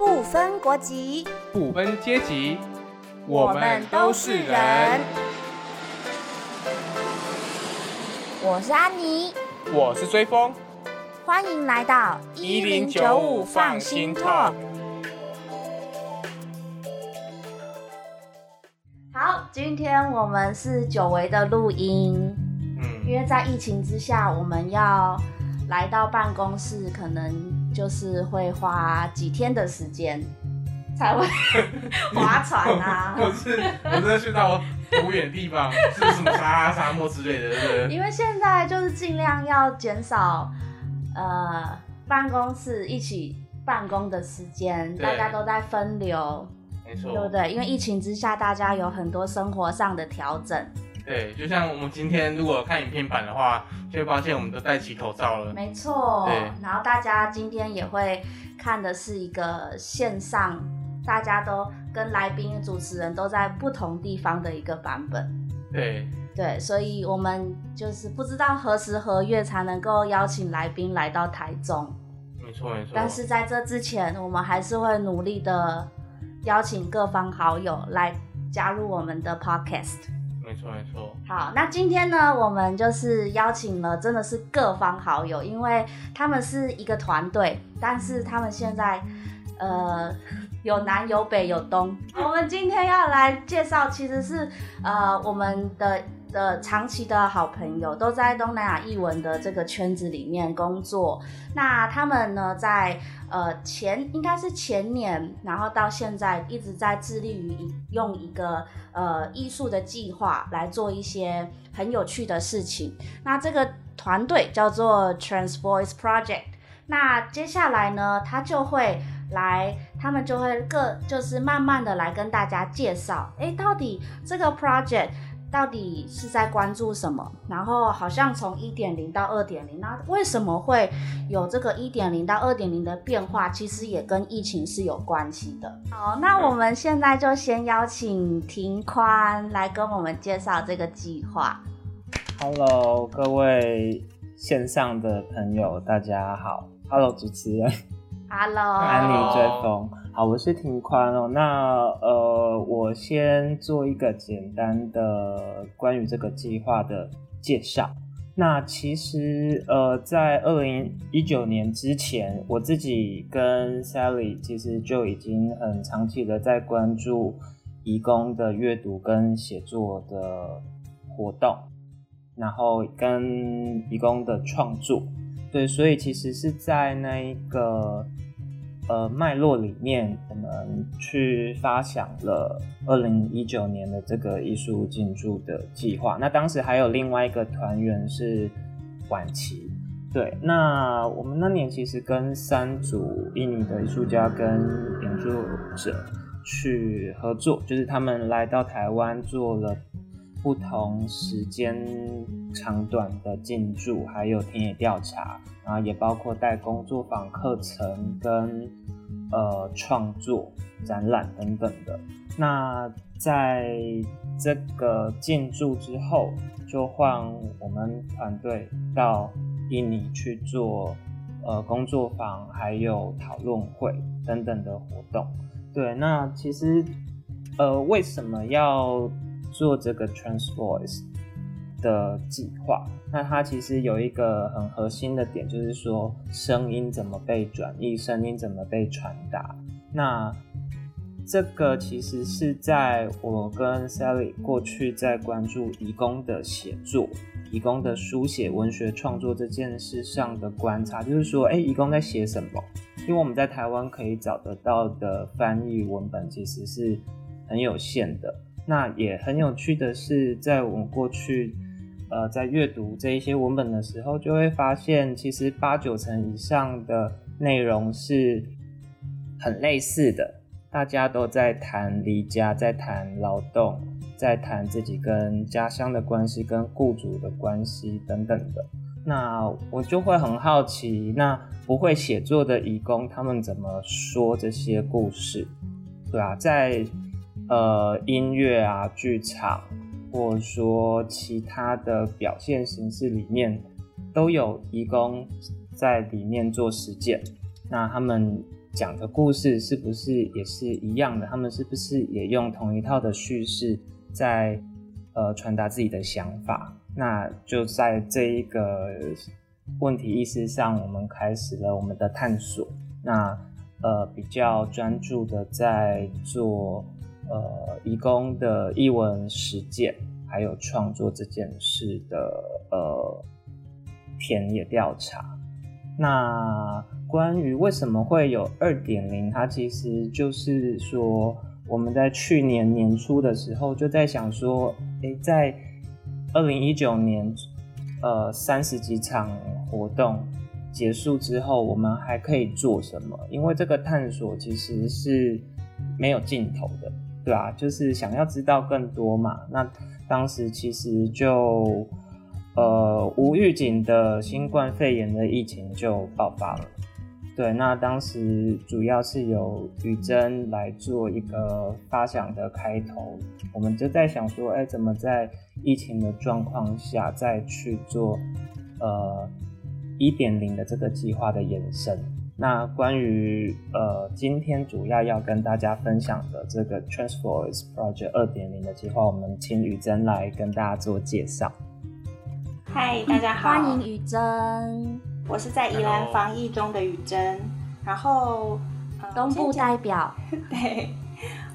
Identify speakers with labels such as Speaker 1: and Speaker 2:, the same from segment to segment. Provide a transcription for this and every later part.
Speaker 1: 不分国籍，
Speaker 2: 不分阶级，
Speaker 1: 我们都是人。我是安妮，
Speaker 2: 我是追风，
Speaker 1: 欢迎来到
Speaker 2: 一零九五放心 talk。
Speaker 1: 好，今天我们是久违的录音，
Speaker 2: 嗯，
Speaker 1: 因为在疫情之下，我们要来到办公室，可能就是会花几天的时间 才会 划船啊。
Speaker 2: 我是我真的去到不远地方，是什么沙拉沙漠之类的，对不对？
Speaker 1: 因为现在就是尽量要减少呃办公室一起办公的时间，
Speaker 2: 对
Speaker 1: 大家都在分流，
Speaker 2: 没错，
Speaker 1: 对不对？因为疫情之下，大家有很多生活上的调整，
Speaker 2: 对，就像我们今天如果看影片版的话，就会发现我们都戴起口罩了。
Speaker 1: 没错
Speaker 2: 对。
Speaker 1: 然后大家今天也会看的是一个线上，大家都跟来宾、主持人都在不同地方的一个版本。
Speaker 2: 对，
Speaker 1: 对，所以我们就是不知道何时何月才能够邀请来宾来到台中。
Speaker 2: 没错没错。
Speaker 1: 但是在这之前，我们还是会努力的邀请各方好友来加入我们的 podcast。
Speaker 2: 没错没错，
Speaker 1: 好，那今天呢，我们就是邀请了真的是各方好友，因为他们是一个团队，但是他们现在呃有南有北有东。我们今天要来介绍，其实是呃我们的的长期的好朋友，都在东南亚译文的这个圈子里面工作。那他们呢，在呃前应该是前年，然后到现在一直在致力于用一个呃艺术的计划来做一些很有趣的事情。那这个团队叫做 Trans Voice Project。那接下来呢，他就会来，他们就会各就是慢慢的来跟大家介绍，诶，到底这个 project 到底是在关注什么？然后好像从一点零到二点零，那为什么会有这个一点零到二点零的变化？其实也跟疫情是有关系的。好，那我们现在就先邀请庭宽来跟我们介绍这个计划。
Speaker 3: Hello，各位线上的朋友，大家好。Hello，主持人
Speaker 1: Hello，
Speaker 3: 安妮追风，好，我是庭宽哦。那呃，我先做一个简单的关于这个计划的介绍。那其实呃，在二零一九年之前，我自己跟 Sally 其实就已经很长期的在关注义工的阅读跟写作的活动。然后跟义工的创作，对，所以其实是在那一个呃脉络里面，我们去发想了二零一九年的这个艺术进驻的计划。那当时还有另外一个团员是晚期，对，那我们那年其实跟三组印尼的艺术家跟演奏者去合作，就是他们来到台湾做了。不同时间长短的进驻，还有田野调查，然后也包括带工作坊课程跟呃创作展览等等的。那在这个进驻之后，就换我们团队到印尼去做呃工作坊，还有讨论会等等的活动。对，那其实呃为什么要做这个 Trans Voice 的计划，那它其实有一个很核心的点，就是说声音怎么被转译，声音怎么被传达。那这个其实是在我跟 Sally 过去在关注义工的写作、义工的书写、文学创作这件事上的观察，就是说，哎，义工在写什么？因为我们在台湾可以找得到的翻译文本其实是很有限的。那也很有趣的是，在我们过去，呃，在阅读这一些文本的时候，就会发现，其实八九成以上的内容是很类似的，大家都在谈离家，在谈劳动，在谈自己跟家乡的关系、跟雇主的关系等等的。那我就会很好奇，那不会写作的义工他们怎么说这些故事？对啊，在呃音乐啊、剧场，或者说其他的表现形式里面，都有义工在里面做实践。那他们讲的故事是不是也是一样的？他们是不是也用同一套的叙事在呃传达自己的想法？那就在这一个问题意识上，我们开始了我们的探索。那呃比较专注的在做呃义工的译文实践，还有创作这件事的呃田野调查。那关于为什么会有二点零，它其实就是说，我们在去年年初的时候就在想说，诶，在二零一九年，呃，三十几场活动结束之后，我们还可以做什么？因为这个探索其实是没有尽头的，对啊？就是想要知道更多嘛。那当时其实就。呃，无预警的新冠肺炎的疫情就爆发了。对，那当时主要是由雨珍来做一个发想的开头，我们就在想说，哎，怎么在疫情的状况下再去做呃一点零的这个计划的延伸？那关于呃今天主要要跟大家分享的这个 Transforce Project 二点零的计划，我们请雨珍来跟大家做介绍。
Speaker 4: 嗨，大家好，
Speaker 1: 欢迎雨珍，
Speaker 4: 我是在宜兰防疫中的雨珍，然后
Speaker 1: 东部代表。
Speaker 4: 对，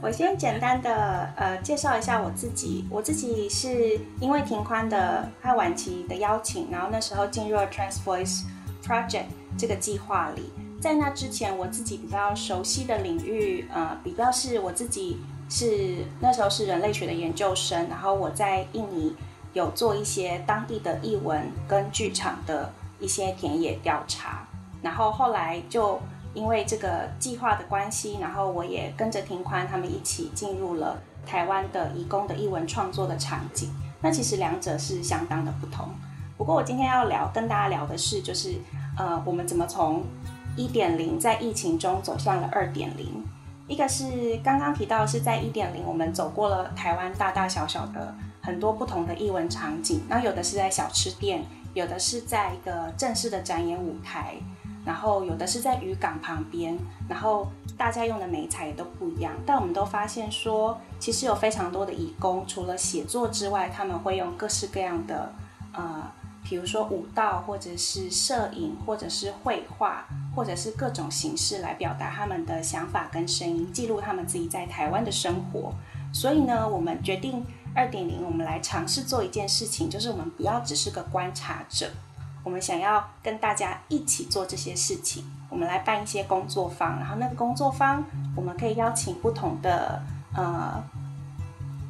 Speaker 4: 我先简单的呃介绍一下我自己，我自己是因为庭宽的和晚期的邀请，然后那时候进入了 Transvoice Project 这个计划里。在那之前，我自己比较熟悉的领域，呃，比较是我自己是那时候是人类学的研究生，然后我在印尼。有做一些当地的译文跟剧场的一些田野调查，然后后来就因为这个计划的关系，然后我也跟着庭宽他们一起进入了台湾的义工的译文创作的场景。那其实两者是相当的不同。不过我今天要聊跟大家聊的是，就是呃，我们怎么从一点零在疫情中走向了二点零。一个是刚刚提到是在一点零，我们走过了台湾大大小小的。很多不同的艺文场景，那有的是在小吃店，有的是在一个正式的展演舞台，然后有的是在渔港旁边，然后大家用的美材也都不一样。但我们都发现说，其实有非常多的义工，除了写作之外，他们会用各式各样的，呃，比如说舞蹈，或者是摄影，或者是绘画，或者是各种形式来表达他们的想法跟声音，记录他们自己在台湾的生活。所以呢，我们决定。二点零，我们来尝试做一件事情，就是我们不要只是个观察者，我们想要跟大家一起做这些事情。我们来办一些工作坊，然后那个工作坊，我们可以邀请不同的呃，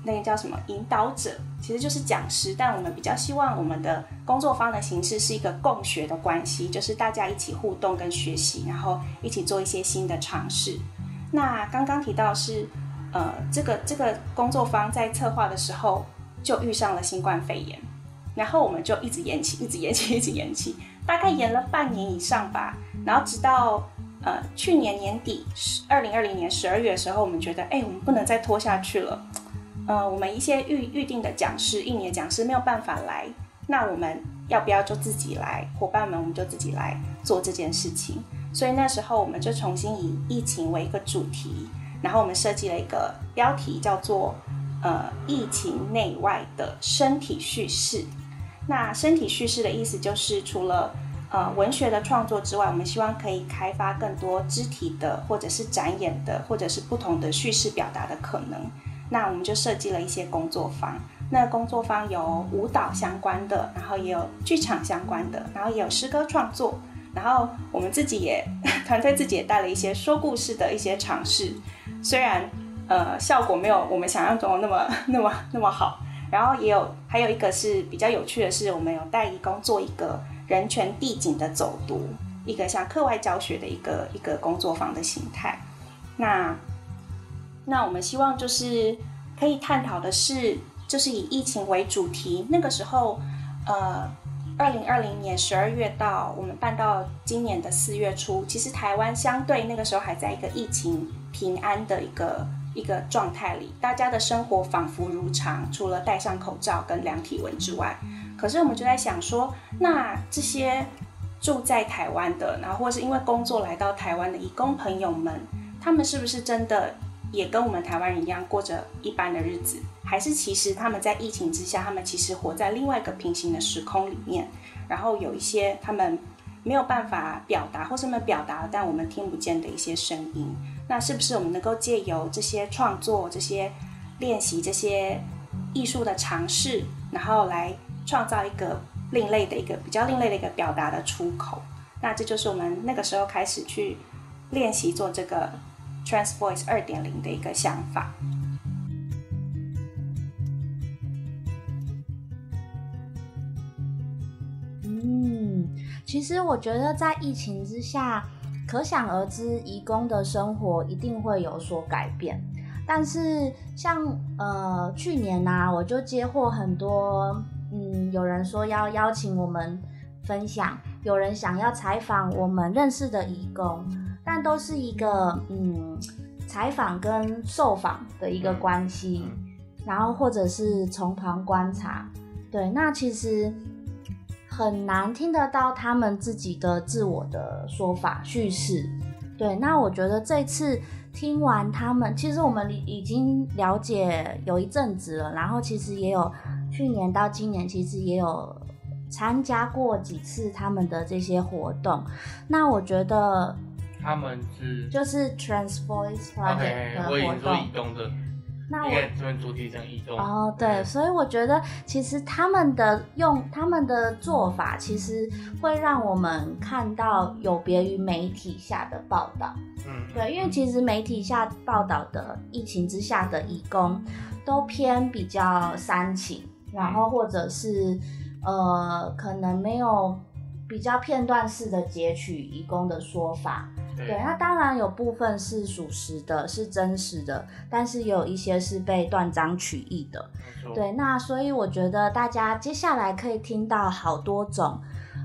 Speaker 4: 那个叫什么引导者，其实就是讲师。但我们比较希望我们的工作坊的形式是一个共学的关系，就是大家一起互动跟学习，然后一起做一些新的尝试。那刚刚提到是。呃，这个这个工作方在策划的时候就遇上了新冠肺炎，然后我们就一直延期，一直延期，一直延期，大概延了半年以上吧。然后直到呃去年年底，二零二零年十二月的时候，我们觉得，哎，我们不能再拖下去了。呃，我们一些预预定的讲师，印尼的讲师没有办法来，那我们要不要就自己来？伙伴们，我们就自己来做这件事情。所以那时候我们就重新以疫情为一个主题。然后我们设计了一个标题，叫做“呃，疫情内外的身体叙事”。那身体叙事的意思就是，除了呃文学的创作之外，我们希望可以开发更多肢体的，或者是展演的，或者是不同的叙事表达的可能。那我们就设计了一些工作坊。那工作坊有舞蹈相关的，然后也有剧场相关的，然后也有诗歌创作。然后我们自己也 团队自己也带了一些说故事的一些尝试。虽然呃效果没有我们想象中的那么 那么那么好，然后也有还有一个是比较有趣的是，我们有带义工做一个人权地景的走读，一个像课外教学的一个一个工作坊的形态。那那我们希望就是可以探讨的是，就是以疫情为主题。那个时候呃，二零二零年十二月到我们办到今年的四月初，其实台湾相对那个时候还在一个疫情。平安的一个一个状态里，大家的生活仿佛如常，除了戴上口罩跟量体温之外。可是我们就在想说，那这些住在台湾的，然后或是因为工作来到台湾的义工朋友们，他们是不是真的也跟我们台湾人一样过着一般的日子？还是其实他们在疫情之下，他们其实活在另外一个平行的时空里面，然后有一些他们没有办法表达，或是们表达但我们听不见的一些声音。那是不是我们能够借由这些创作、这些练习、这些艺术的尝试，然后来创造一个另类的一个比较另类的一个表达的出口？那这就是我们那个时候开始去练习做这个 Trans Voice 二点零的一个想法。
Speaker 1: 嗯，其实我觉得在疫情之下。可想而知，义工的生活一定会有所改变。但是，像呃去年呐，我就接获很多，嗯，有人说要邀请我们分享，有人想要采访我们认识的义工，但都是一个嗯采访跟受访的一个关系，然后或者是从旁观察。对，那其实。很难听得到他们自己的自我的说法叙事，对。那我觉得这次听完他们，其实我们已经了解有一阵子了，然后其实也有去年到今年，其实也有参加过几次他们的这些活动。那我觉得
Speaker 2: 他们是
Speaker 1: 就是 Trans Voice Project 的活
Speaker 2: 动。
Speaker 1: 那我
Speaker 2: 这边主题成移动
Speaker 1: 哦，对，所以我觉得其实他们的用他们的做法，其实会让我们看到有别于媒体下的报道。嗯，对，因为其实媒体下报道的疫情之下的义工，都偏比较煽情，然后或者是呃，可能没有比较片段式的截取义工的说法。对，那当然有部分是属实的，是真实的，但是也有一些是被断章取义的。对，那所以我觉得大家接下来可以听到好多种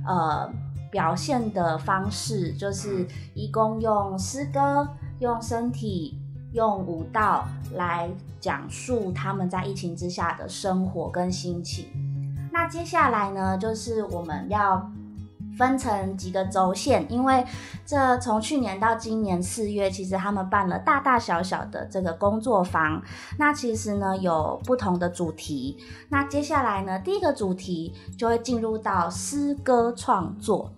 Speaker 1: 呃表现的方式，就是一共用诗歌、用身体、用舞蹈来讲述他们在疫情之下的生活跟心情。那接下来呢，就是我们要。分成几个轴线，因为这从去年到今年四月，其实他们办了大大小小的这个工作坊。那其实呢有不同的主题。那接下来呢，第一个主题就会进入到诗歌创作。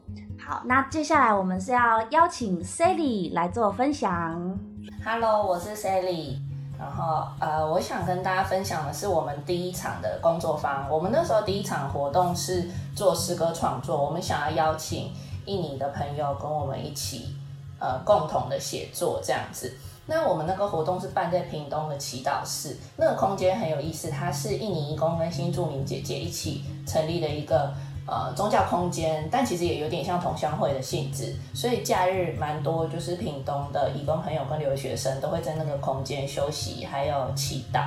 Speaker 1: 好，那接下来我们是要邀请 Sally 来做分享。
Speaker 5: Hello，我是 Sally。然后，呃，我想跟大家分享的是我们第一场的工作坊。我们那时候第一场活动是做诗歌创作，我们想要邀请印尼的朋友跟我们一起，呃，共同的写作这样子。那我们那个活动是办在屏东的祈祷室，那个空间很有意思，它是印尼义工跟新住民姐姐一起成立的一个。呃，宗教空间，但其实也有点像同乡会的性质，所以假日蛮多，就是屏东的义工朋友跟留学生都会在那个空间休息，还有祈祷。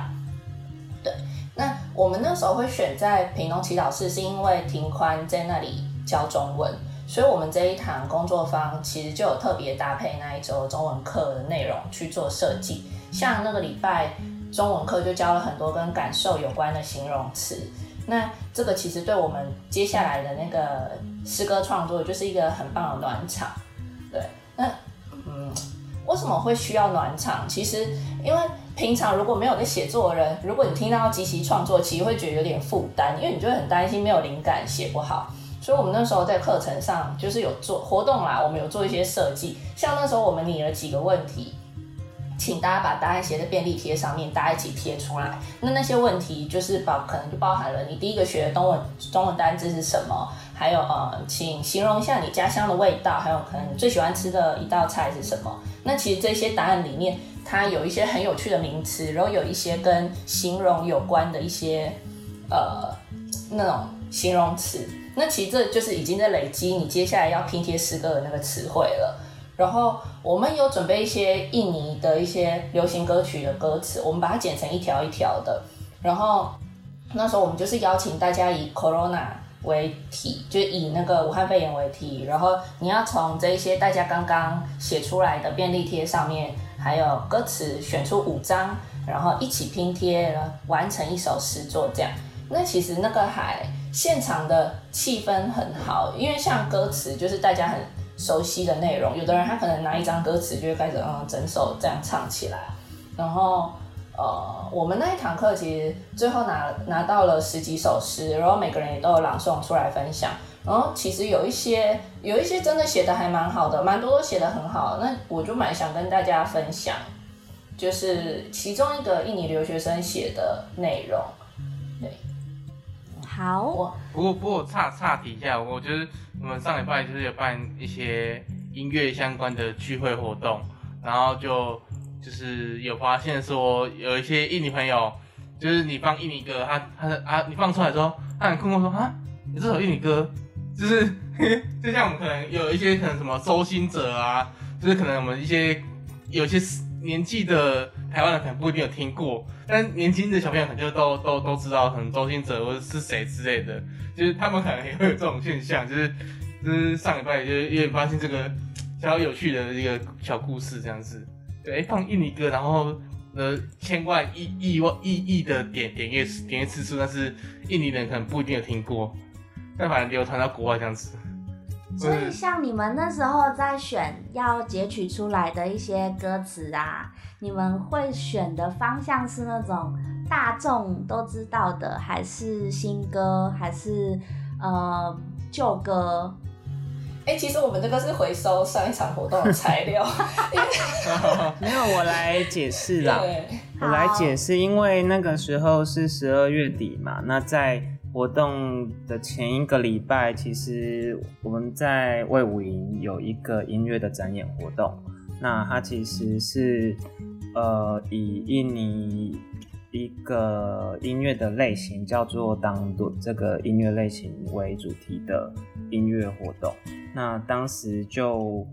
Speaker 5: 对，那我们那时候会选在屏东祈祷室，是因为庭宽在那里教中文，所以我们这一堂工作坊其实就有特别搭配那一周中文课的内容去做设计，像那个礼拜中文课就教了很多跟感受有关的形容词。那这个其实对我们接下来的那个诗歌创作就是一个很棒的暖场，对。那嗯，为什么会需要暖场？其实因为平常如果没有在写作的人，如果你听到即席创作，其实会觉得有点负担，因为你就会很担心没有灵感写不好。所以我们那时候在课程上就是有做活动啦，我们有做一些设计，像那时候我们拟了几个问题。请大家把答案写在便利贴上面，大家一起贴出来。那那些问题就是包，可能就包含了你第一个学的中文中文单字是什么，还有呃，请形容一下你家乡的味道，还有可能你最喜欢吃的一道菜是什么。那其实这些答案里面，它有一些很有趣的名词，然后有一些跟形容有关的一些呃那种形容词。那其实这就是已经在累积你接下来要拼贴诗歌的那个词汇了。然后我们有准备一些印尼的一些流行歌曲的歌词，我们把它剪成一条一条的。然后那时候我们就是邀请大家以 corona 为题，就以那个武汉肺炎为题。然后你要从这一些大家刚刚写出来的便利贴上面，还有歌词选出五张，然后一起拼贴，完成一首诗作这样。那其实那个还。现场的气氛很好，因为像歌词就是大家很熟悉的内容，有的人他可能拿一张歌词就会开始嗯整首这样唱起来，然后呃我们那一堂课其实最后拿拿到了十几首诗，然后每个人也都有朗诵出来分享，然后其实有一些有一些真的写的还蛮好的，蛮多都写的很好，那我就蛮想跟大家分享。就是其中一个印尼留学生写的内容，对，
Speaker 1: 好。
Speaker 2: 不过不过岔岔题一下，我觉得我们上礼拜就是有办一些音乐相关的聚会活动，然后就就是有发现说有一些印尼朋友，就是你放印尼歌，他他啊你放出来之后，他很困惑说啊，你这首印尼歌，就是 就像我们可能有一些可能什么收心者啊，就是可能我们一些有些。年纪的台湾人可能不一定有听过，但年轻的小朋友可能就都都都知道，可能周星哲或者是谁之类的，就是他们可能也会有这种现象，就是就是上礼拜就是因为发现这个比较有趣的一个小故事这样子，对，放印尼歌，然后呃千万亿亿万亿亿的点点阅点阅次数，但是印尼人可能不一定有听过，但反正流传到国外这样子。
Speaker 1: 所以，像你们那时候在选要截取出来的一些歌词啊，你们会选的方向是那种大众都知道的，还是新歌，还是呃旧歌？
Speaker 5: 哎，其实我们这个是回收上一场活动的材料。
Speaker 3: 没有，我来解释啦。我来解释，因为那个时候是十二月底嘛，那在。活动的前一个礼拜，其实我们在魏武营有一个音乐的展演活动。那它其实是呃以印尼一个音乐的类型叫做当多这个音乐类型为主题的音乐活动。那当时就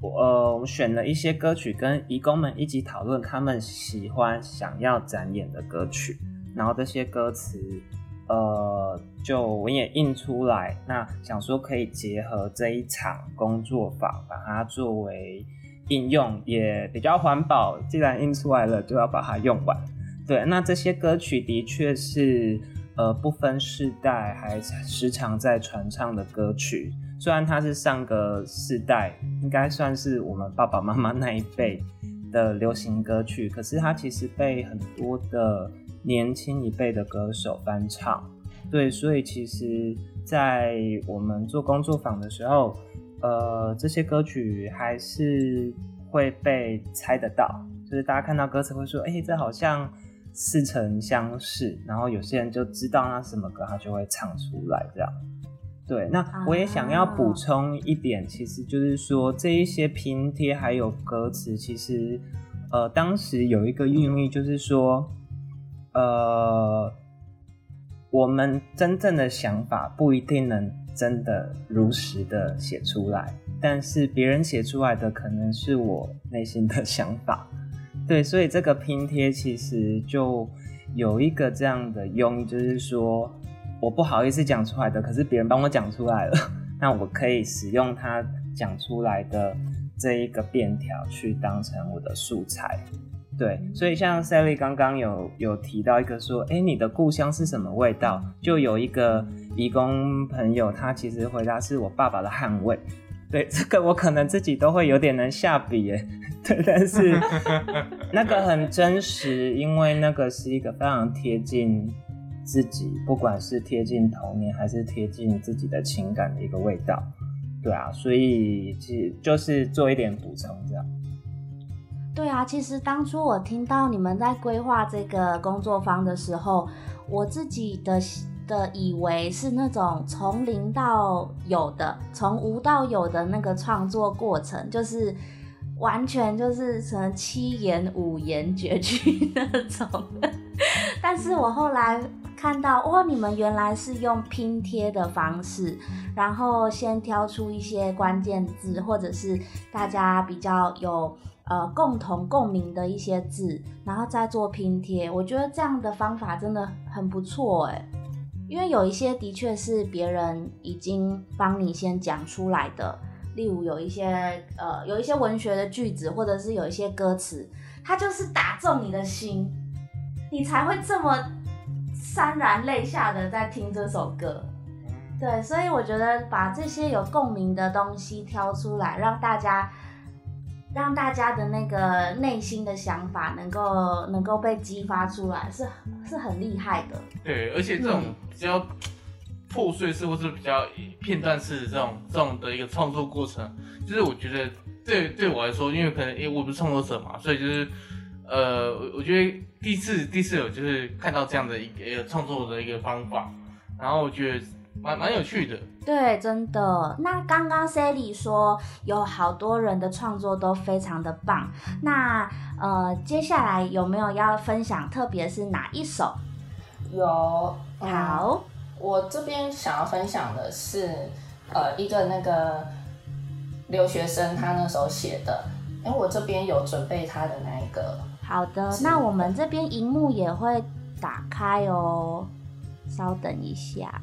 Speaker 3: 我呃我选了一些歌曲，跟义工们一起讨论他们喜欢想要展演的歌曲，然后这些歌词。呃，就我也印出来，那想说可以结合这一场工作坊，把它作为应用，也比较环保。既然印出来了，就要把它用完。对，那这些歌曲的确是呃不分世代，还时常在传唱的歌曲。虽然它是上个世代，应该算是我们爸爸妈妈那一辈的流行歌曲，可是它其实被很多的。年轻一辈的歌手翻唱，对，所以其实，在我们做工作坊的时候，呃，这些歌曲还是会被猜得到，就是大家看到歌词会说，哎，这好像似曾相识，然后有些人就知道那什么歌，他就会唱出来，这样。对，那我也想要补充一点，其实就是说这一些拼贴还有歌词，其实，呃，当时有一个寓意，就是说。呃，我们真正的想法不一定能真的如实的写出来，但是别人写出来的可能是我内心的想法。对，所以这个拼贴其实就有一个这样的用意，就是说我不好意思讲出来的，可是别人帮我讲出来了，那我可以使用他讲出来的这一个便条去当成我的素材。对，所以像 Sally 刚刚有有提到一个说，哎，你的故乡是什么味道？就有一个义工朋友，他其实回答是我爸爸的汗味。对，这个我可能自己都会有点能下笔耶。对，但是 那个很真实，因为那个是一个非常贴近自己，不管是贴近童年还是贴近自己的情感的一个味道。对啊，所以其实就是做一点补充这样。
Speaker 1: 对啊，其实当初我听到你们在规划这个工作坊的时候，我自己的的以为是那种从零到有的，从无到有的那个创作过程，就是完全就是什么七言五言绝句 那种。但是我后来看到，哇，你们原来是用拼贴的方式，然后先挑出一些关键字，或者是大家比较有。呃，共同共鸣的一些字，然后再做拼贴，我觉得这样的方法真的很不错哎。因为有一些的确是别人已经帮你先讲出来的，例如有一些呃，有一些文学的句子，或者是有一些歌词，它就是打中你的心，你才会这么潸然泪下的在听这首歌。对，所以我觉得把这些有共鸣的东西挑出来，让大家让大家的那个内心的想法能够能够被激发出来，是是很厉害的。
Speaker 2: 对，而且这种
Speaker 1: 嗯
Speaker 2: 比较破碎式或是比较片段式的这种这种的一个创作过程，就是我觉得对对我来说，因为可能因为我不是创作者嘛，所以就是呃，我我觉得第一次第一次有就是看到这样的一个一个创作的一个方法，然后我觉得蛮蛮有趣的。
Speaker 1: 对，真的。那刚刚 Sally 说有好多人的创作都非常的棒。那呃，接下来有没有要分享，特别是哪一首？
Speaker 5: 有嗯
Speaker 1: 好，
Speaker 5: 我这边想要分享的是，呃，一个那个留学生他那时候写的，因为我这边有准备他的那一个，
Speaker 1: 好的。那我们这边荧幕也会打开哦，稍等一下。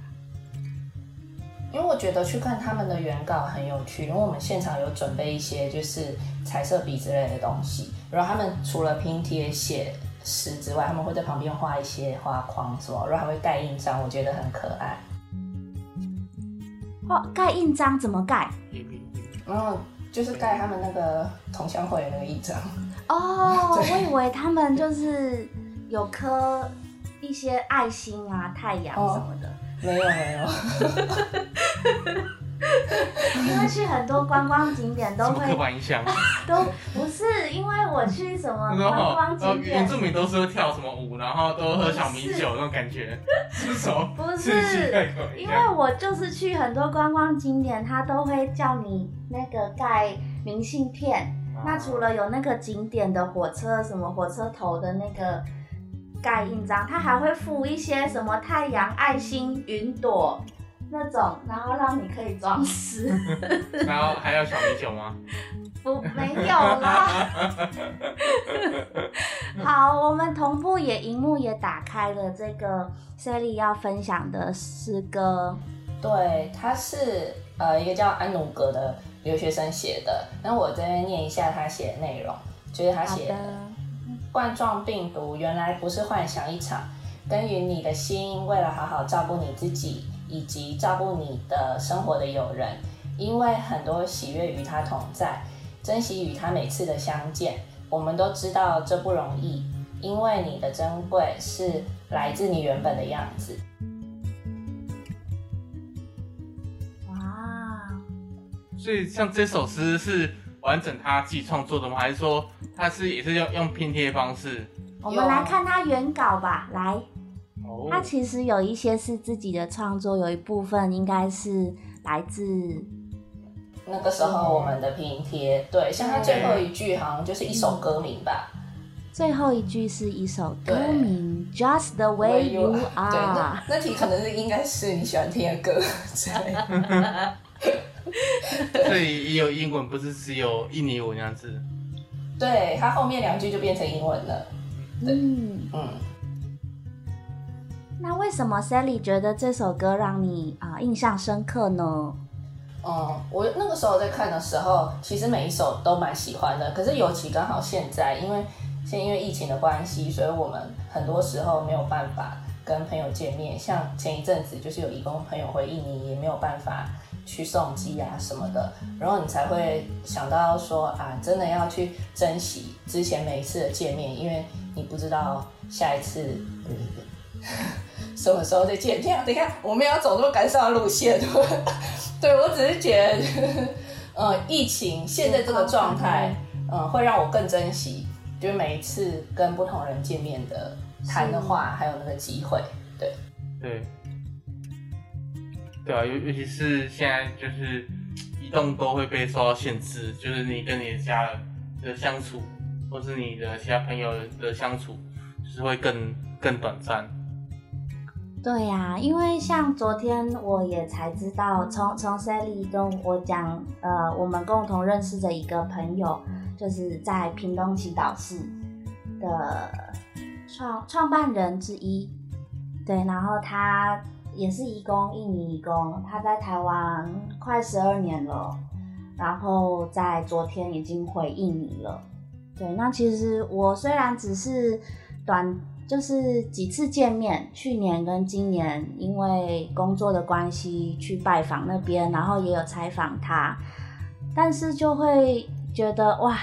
Speaker 5: 因为我觉得去看他们的原稿很有趣，因为我们现场有准备一些就是彩色笔之类的东西，然后他们除了拼贴写诗之外，他们会在旁边画一些画框什么，然后还会盖印章，我觉得很可爱。
Speaker 1: 哦，盖印章怎么盖？
Speaker 5: 然后就是盖他们那个同乡会的那个印章。
Speaker 1: 哦，我以为他们就是有颗一些爱心啊、太阳什么的。
Speaker 5: 没 有没有，
Speaker 1: 因为去很多观光景点都会
Speaker 2: 板印象？
Speaker 1: 都不是，因为我去什么观光
Speaker 2: 呃
Speaker 1: 景点，
Speaker 2: 原住民都是会跳什么舞，然后都喝小米酒那种感觉，是什么？
Speaker 1: 不
Speaker 2: 是奇
Speaker 1: 是因为我就是去很多观光景点，他都会叫你那个盖明信片。那除了有那个景点的火车什么火车头的那个盖印章，它还会附一些什么太阳、爱心、云朵那种，然后让你可以装饰。
Speaker 2: 然后还要小米酒吗？
Speaker 1: 不，没有啦。好，我们同步也荧幕也打开了这个 Sally 要分享的诗歌。
Speaker 5: 对，他是呃一个叫安努格的留学生写的。那我这边念一下他写的内容，就是他写的，冠状病毒原来不是幻想一场，耕耘你的心，为了好好照顾你自己以及照顾你的生活的友人，因为很多喜悦与他同在，珍惜与他每次的相见。我们都知道这不容易，因为你的珍贵是来自你原本的样子。
Speaker 1: 哇，
Speaker 2: 所以像这首诗是完整他自己创作的吗？还是说他是也是用用拼贴方式？
Speaker 1: 我们来看他原稿吧。来，
Speaker 2: 哦
Speaker 1: 他其实有一些是自己的创作，有一部分应该是来自
Speaker 5: 那个时候我们的拼贴，对，像他最后一句好像就是一首歌名吧，
Speaker 1: 最后一句是一首歌名，Just the way you，are
Speaker 5: 那。那题可能是应该是你喜欢听的歌之类的。
Speaker 2: 所以也有英文，不是只有印尼文这样子。
Speaker 5: 对，它后面两句就变成英文了。对
Speaker 1: 嗯，
Speaker 5: 嗯，
Speaker 1: 那为什么 Sally 觉得这首歌让你啊、印象深刻呢？
Speaker 5: 嗯，我那个时候在看的时候，其实每一首都蛮喜欢的。可是尤其刚好现在，因为现在因为疫情的关系，所以我们很多时候没有办法跟朋友见面。像前一阵子就是有义工朋友回印尼，也没有办法去送机啊什么的，然后你才会想到说啊，真的要去珍惜之前每一次的见面，因为你不知道下一次。什么时候再见？这样，等一下，我们要走这么赶上的路线，对我只是觉得，呃，疫情现在这个状态，嗯、会让我更珍惜，就是每一次跟不同人见面的谈的话，还有那个机会。对，
Speaker 2: 对，对啊，尤尤其是现在就是移动都会被受到限制，就是你跟你的家人的相处，或是你的其他朋友的相处，就是会更更短暂。
Speaker 1: 对呀、因为像昨天我也才知道，从从 Sally 跟我讲，呃，我们共同认识的一个朋友，就是在屏东祈祷室的创创办人之一，对，然后他也是义工，印尼义工，他在台湾快十二年了，然后在昨天已经回印尼了。对，那其实我虽然只是短，就是几次见面，去年跟今年因为工作的关系去拜访那边，然后也有采访他，但是就会觉得哇，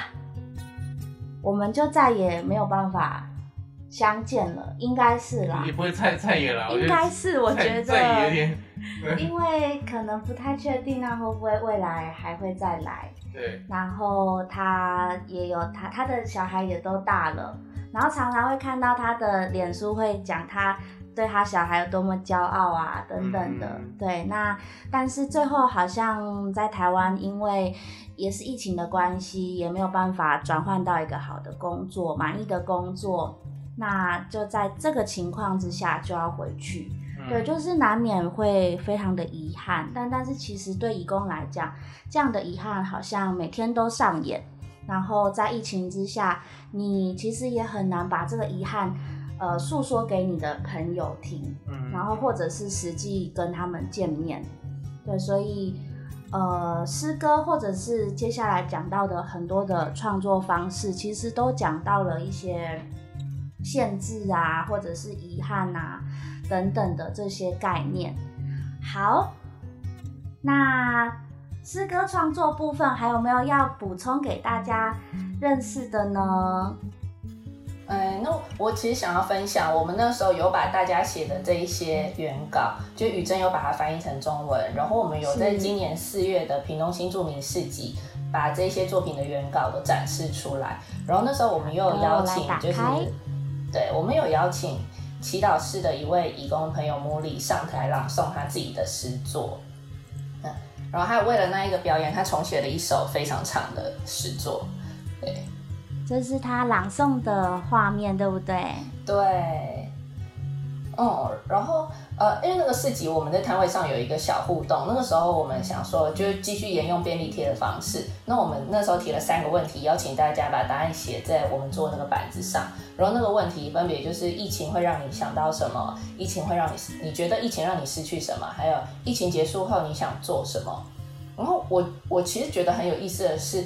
Speaker 1: 我们就再也没有办法相见了，应该是啦。
Speaker 2: 也，不会太太远了，我觉
Speaker 1: 应该是我
Speaker 2: 再
Speaker 1: 觉
Speaker 2: 再也有
Speaker 1: 得，
Speaker 2: 点。
Speaker 1: 因为可能不太确定那会不会未来还会再来。
Speaker 2: 对，
Speaker 1: 然后他也有他他的小孩也都大了，然后常常会看到他的脸书会讲他对他小孩有多么骄傲啊等等的。
Speaker 2: 嗯。
Speaker 1: 对，那但是最后好像在台湾，因为也是疫情的关系，也没有办法转换到一个好的工作、满意的工作，那就在这个情况之下就要回去。
Speaker 2: 嗯
Speaker 1: 对，就是难免会非常的遗憾，但但是其实对义工来讲，这样的遗憾好像每天都上演。然后在疫情之下，你其实也很难把这个遗憾，呃，诉说给你的朋友听，
Speaker 2: 嗯
Speaker 1: 然后或者是实际跟他们见面。对，所以呃，诗歌或者是接下来讲到的很多的创作方式，其实都讲到了一些限制啊，或者是遗憾啊等等的这些概念。好，那诗歌创作部分还有没有要补充给大家认识的呢？
Speaker 5: 嗯，那我其实想要分享，我们那时候有把大家写的这一些原稿，就宇珍有把它翻译成中文，然后我们有在今年四月的屏东新著名市集，把这些作品的原稿都展示出来。然后那时候我们又有邀请就是
Speaker 1: 开
Speaker 5: 对我们有邀请祈祷室的一位义工朋友茉莉上台朗诵他自己的诗作。嗯，然后还有为了那一个表演，他重写了一首非常长的诗作。对。
Speaker 1: 这是他朗诵的画面，对不对？
Speaker 5: 对，哦，然后呃，因为那个市集我们在摊位上有一个小互动，那个时候我们想说，就继续沿用便利贴的方式。那我们那时候提了三个问题，邀请大家把答案写在我们做那个板子上。然后那个问题分别就是：疫情会让你想到什么？疫情会让你你觉得疫情让你失去什么？还有疫情结束后你想做什么？然后我我其实觉得很有意思的是。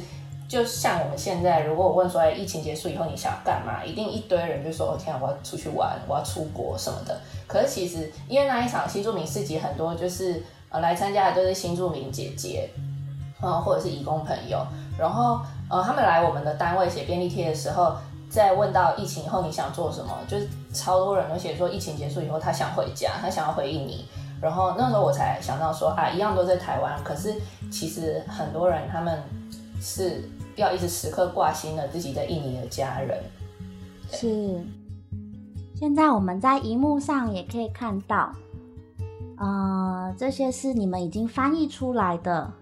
Speaker 5: 就像我们现在，如果我问说，哎，疫情结束以后你想干嘛？一定一堆人就说，哦天，我要出去玩，我要出国什么的。可是其实，因为那一场新住民市集，很多就是呃来参加的都是新住民姐姐，嗯，或者是义工朋友。然后呃，他们来我们的单位写便利贴的时候，在问到疫情以后你想做什么，就是超多人都写说，疫情结束以后他想回家，他想要回印尼。然后那时候我才想到说，啊，一样都在台湾，可是其实很多人他们是。要一直时刻挂心了自己在印尼的家人。
Speaker 1: 是。现在我们在荧幕上也可以看到，呃，这些是你们已经翻译出来的。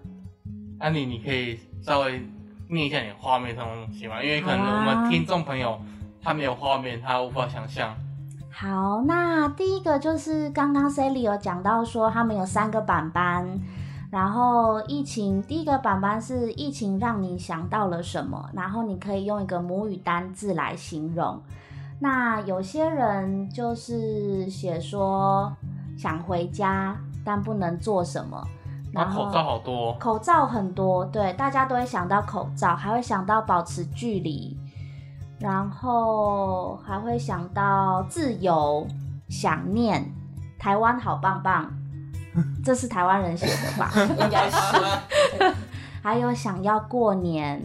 Speaker 2: 安妮，你可以稍微念一下你的画面上的东西吗？因为可能我们听众朋友他没有画面，他无法想象。
Speaker 1: 好，那第一个就是刚刚 Sally 有讲到说，他们有三个板班，然后疫情第一个版班是疫情让你想到了什么，然后你可以用一个母语单字来形容。那有些人就是写说想回家，但不能做什么。
Speaker 2: 然后口罩好多，
Speaker 1: 口罩很多，对，大家都会想到口罩，还会想到保持距离，然后还会想到自由、想念、台湾好棒棒，这是台湾人写的吧？
Speaker 5: 应该是，
Speaker 1: 还有想要过年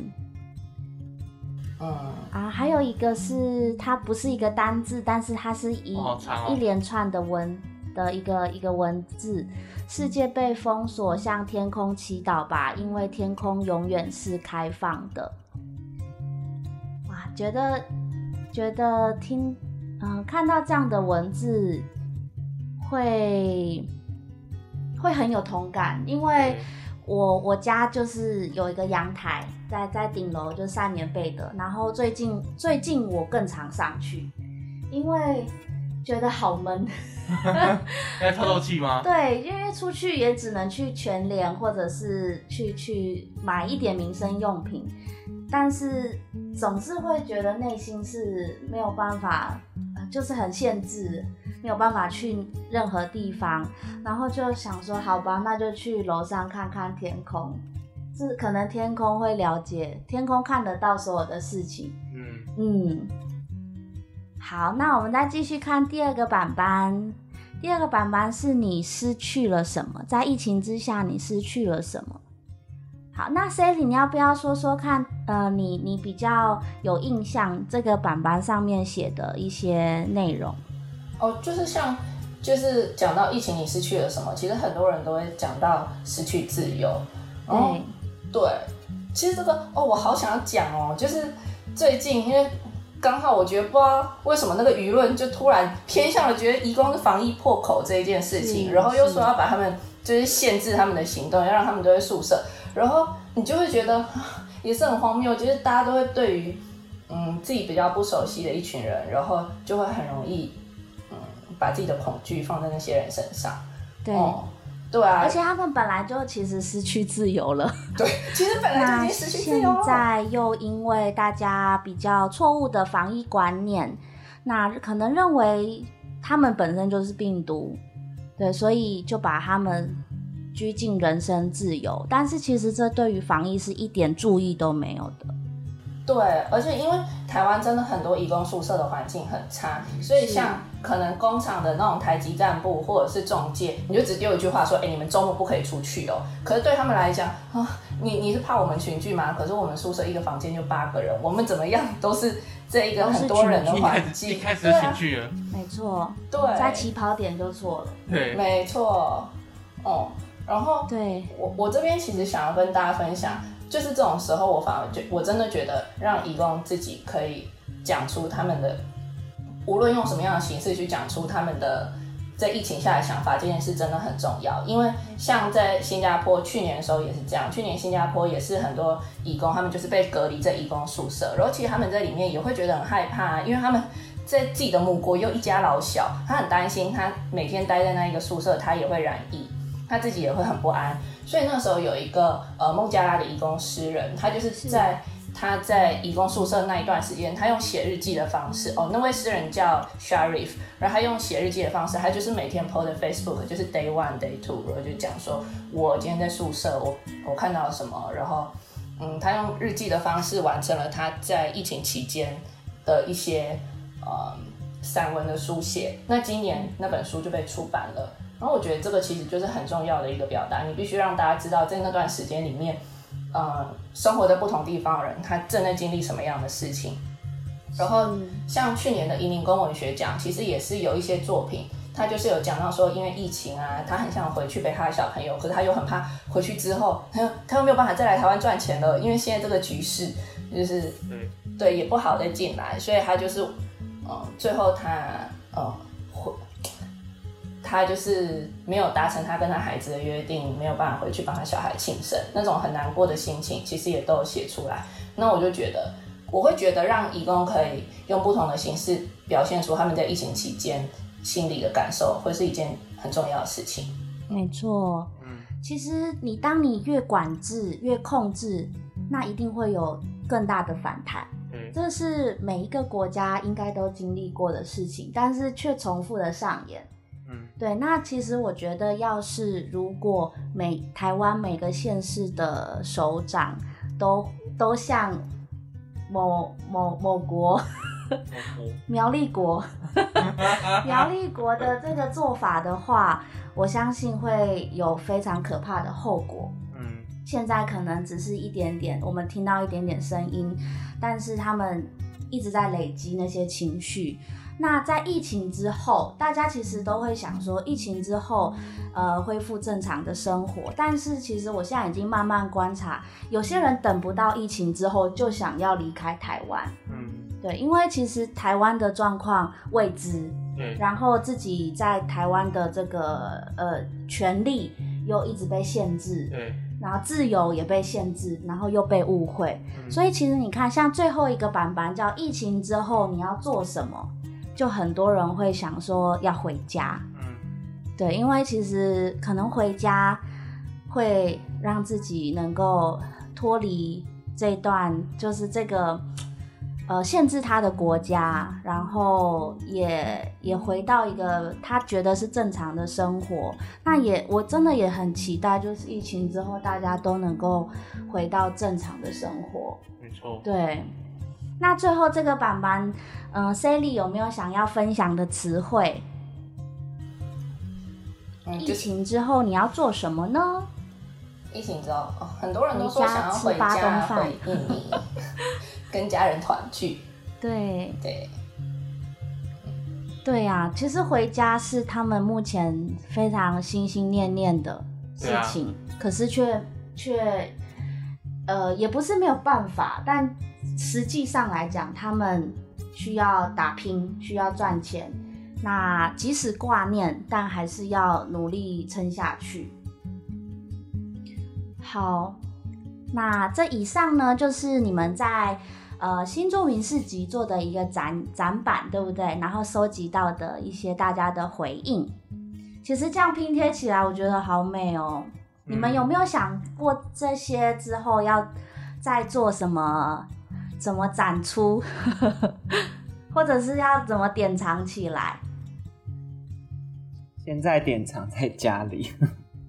Speaker 5: 嗯，
Speaker 1: 啊，还有一个是它不是一个单字，但是它是一、
Speaker 2: 哦哦
Speaker 1: 一连串的文的一个一个文字。世界被封锁，向天空祈祷吧，因为天空永远是开放的。哇，觉得觉得听，嗯、看到这样的文字会会很有同感，因为我我家就是有一个阳台，在在顶楼就晒棉被的，然后最近最近我更常上去，因为觉得好闷。
Speaker 2: 要透透气吗？
Speaker 1: 对，因为出去也只能去全联，或者是去去买一点民生用品，但是总是会觉得内心是没有办法，呃就是很限制，没有办法去任何地方，然后就想说，好吧，那就去楼上看看天空，是可能天空会了解，天空看得到所有的事情，
Speaker 2: 嗯，
Speaker 1: 嗯，好，那我们再继续看第二个板板。第二个板板是你失去了什么？在疫情之下，你失去了什么？好，那 Sally，你要不要说说看？呃，你你比较有印象这个板板上面写的一些内容？
Speaker 5: 哦，就是像，就是讲到疫情，你失去了什么？其实很多人都会讲到失去自由。
Speaker 1: 嗯
Speaker 5: 对，其实这个哦，我好想要讲哦，就是最近因为刚好我觉得不知道为什么那个舆论就突然偏向了觉得移工是防疫破口这一件事情，然后又说要把他们就是限制他们的行动，要让他们都在宿舍。然后你就会觉得也是很荒谬，就是大家都会对于嗯自己比较不熟悉的一群人，然后就会很容易嗯把自己的恐惧放在那些人身上。
Speaker 1: 对，
Speaker 5: 对啊，
Speaker 1: 而且他们本来就其实失去自由了。
Speaker 5: 对，其实本来就已经失去自由
Speaker 1: 了。现在又因为大家比较错误的防疫观念，那可能认为他们本身就是病毒，对，所以就把他们。拘禁人身自由，但是其实这对于防疫是一点注意都没有的。
Speaker 5: 对，而且因为台湾真的很多义工宿舍的环境很差，所以像可能工厂的那种台籍干部或者是中介，你就只丢一句话说：“哎，你们周末不可以出去哦。”可是对他们来讲啊，你你是怕我们群聚吗？可是我们宿舍一个房间就八个人，我们怎么样都是这一个很多人的环境，
Speaker 2: 一开始群聚了，
Speaker 1: 没错，
Speaker 5: 对，
Speaker 1: 在起跑点就错了，
Speaker 2: 对，
Speaker 5: 没错，哦。然后，
Speaker 1: 对
Speaker 5: 我我这边其实想要跟大家分享，就是这种时候，我反而觉我真的觉得让义工自己可以讲出他们的，无论用什么样的形式去讲出他们的在疫情下的想法，这件事真的很重要。因为像在新加坡去年的时候也是这样，去年新加坡也是很多义工，他们就是被隔离在义工宿舍，然后其实他们在里面也会觉得很害怕，因为他们在自己的母国又一家老小，他很担心他每天待在那一个宿舍，他也会染疫。他自己也会很不安，所以那时候有一个呃孟加拉的义工诗人，他就是在他在义工宿舍那一段时间，他用写日记的方式哦，那位诗人叫 Sharif，然后他用写日记的方式，他就是每天 po 的 Facebook，就是 Day One Day Two，然后就讲说我今天在宿舍，我我看到了什么，然后嗯，他用日记的方式完成了他在疫情期间的一些呃散文的书写，那今年那本书就被出版了。然后我觉得这个其实就是很重要的一个表达，你必须让大家知道，在那段时间里面，呃，生活在不同地方的人，他正在经历什么样的事情。然后像去年的移民工文学奖，其实也是有一些作品，他就是有讲到说，因为疫情啊，他很想回去陪他的小朋友，可是他又很怕回去之后，他又他又没有办法再来台湾赚钱了，因为现在这个局势就是
Speaker 2: 对
Speaker 5: 对也不好再进来，所以他就是，呃，最后他呃。他就是没有达成他跟他孩子的约定，没有办法回去帮他小孩庆生，那种很难过的心情，其实也都有写出来。那我就觉得，我会觉得让义工可以用不同的形式表现出他们在疫情期间心里的感受，会是一件很重要的事情。
Speaker 1: 没错，嗯，其实你当你越管制、越控制，那一定会有更大的反弹。这是每一个国家应该都经历过的事情，但是却重复的上演。对，那其实我觉得，要是如果每台湾每个县市的首长都都像某某某国 苗栗国 苗栗国的这个做法的话，我相信会有非常可怕的后果。嗯，现在可能只是一点点，我们听到一点点声音，但是他们一直在累积那些情绪。那在疫情之后，大家其实都会想说，疫情之后，呃，恢复正常的生活。但是其实我现在已经慢慢观察，有些人等不到疫情之后就想要离开台湾。嗯，对，因为其实台湾的状况未知，
Speaker 2: 对，
Speaker 1: 然后自己在台湾的这个呃权利又一直被限制，
Speaker 2: 对，
Speaker 1: 然后自由也被限制，然后又被误会。所以其实你看，像最后一个版本叫疫情之后你要做什么？就很多人会想说要回家，嗯，对，因为其实可能回家会让自己能够脱离这段，就是这个呃限制他的国家，然后也也回到一个他觉得是正常的生活。那也我真的也很期待，就是疫情之后大家都能够回到正常的生活。
Speaker 2: 没错，
Speaker 1: 对。那最后这个板板，嗯、，Cally 有没有想要分享的词汇？
Speaker 5: 嗯，
Speaker 1: 疫情之后你要做什么呢？
Speaker 5: 疫情之后，哦，很多人都说想要回家
Speaker 1: 东饭
Speaker 5: 回印尼，跟家人团聚。
Speaker 1: 对
Speaker 5: 对，
Speaker 1: 对呀、其实回家是他们目前非常心心念念的事情，可是却却呃也不是没有办法，但实际上来讲，他们需要打拼，需要赚钱。那即使挂念，但还是要努力撑下去。好，那这以上呢，就是你们在呃新著名市集做的一个展展板，对不对？然后收集到的一些大家的回应，其实这样拼贴起来，我觉得好美哦。你们有没有想过这些之后要再做什么？怎么展出，或者是要怎么典藏起来？
Speaker 3: 现在典藏在家里。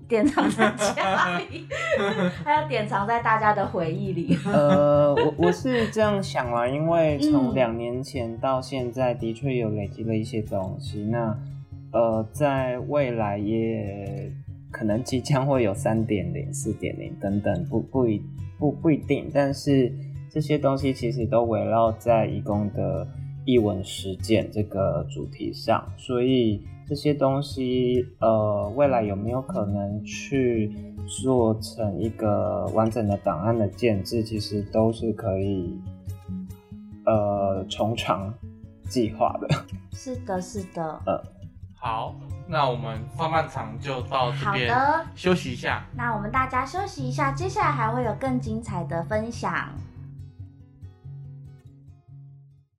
Speaker 1: 典藏在家里，还要典藏在大家的回忆里。
Speaker 3: 呃，我我是这样想啦，因为从
Speaker 1: 嗯
Speaker 3: 两年前到现在，的确有累积了一些东西。那呃，在未来也可能即将会有三点零、四点零等等，不不一不不一定。但是这些东西其实都围绕在义工的译文实践这个主题上，所以这些东西呃，未来有没有可能去做成一个完整的档案的建制，其实都是可以呃从长计划的。
Speaker 1: 是的，是的。
Speaker 2: 好，那我们上半场就到这
Speaker 1: 好
Speaker 2: 边
Speaker 1: 的，
Speaker 2: 休息一下。
Speaker 1: 那我们大家休息一下，接下来还会有更精彩的分享。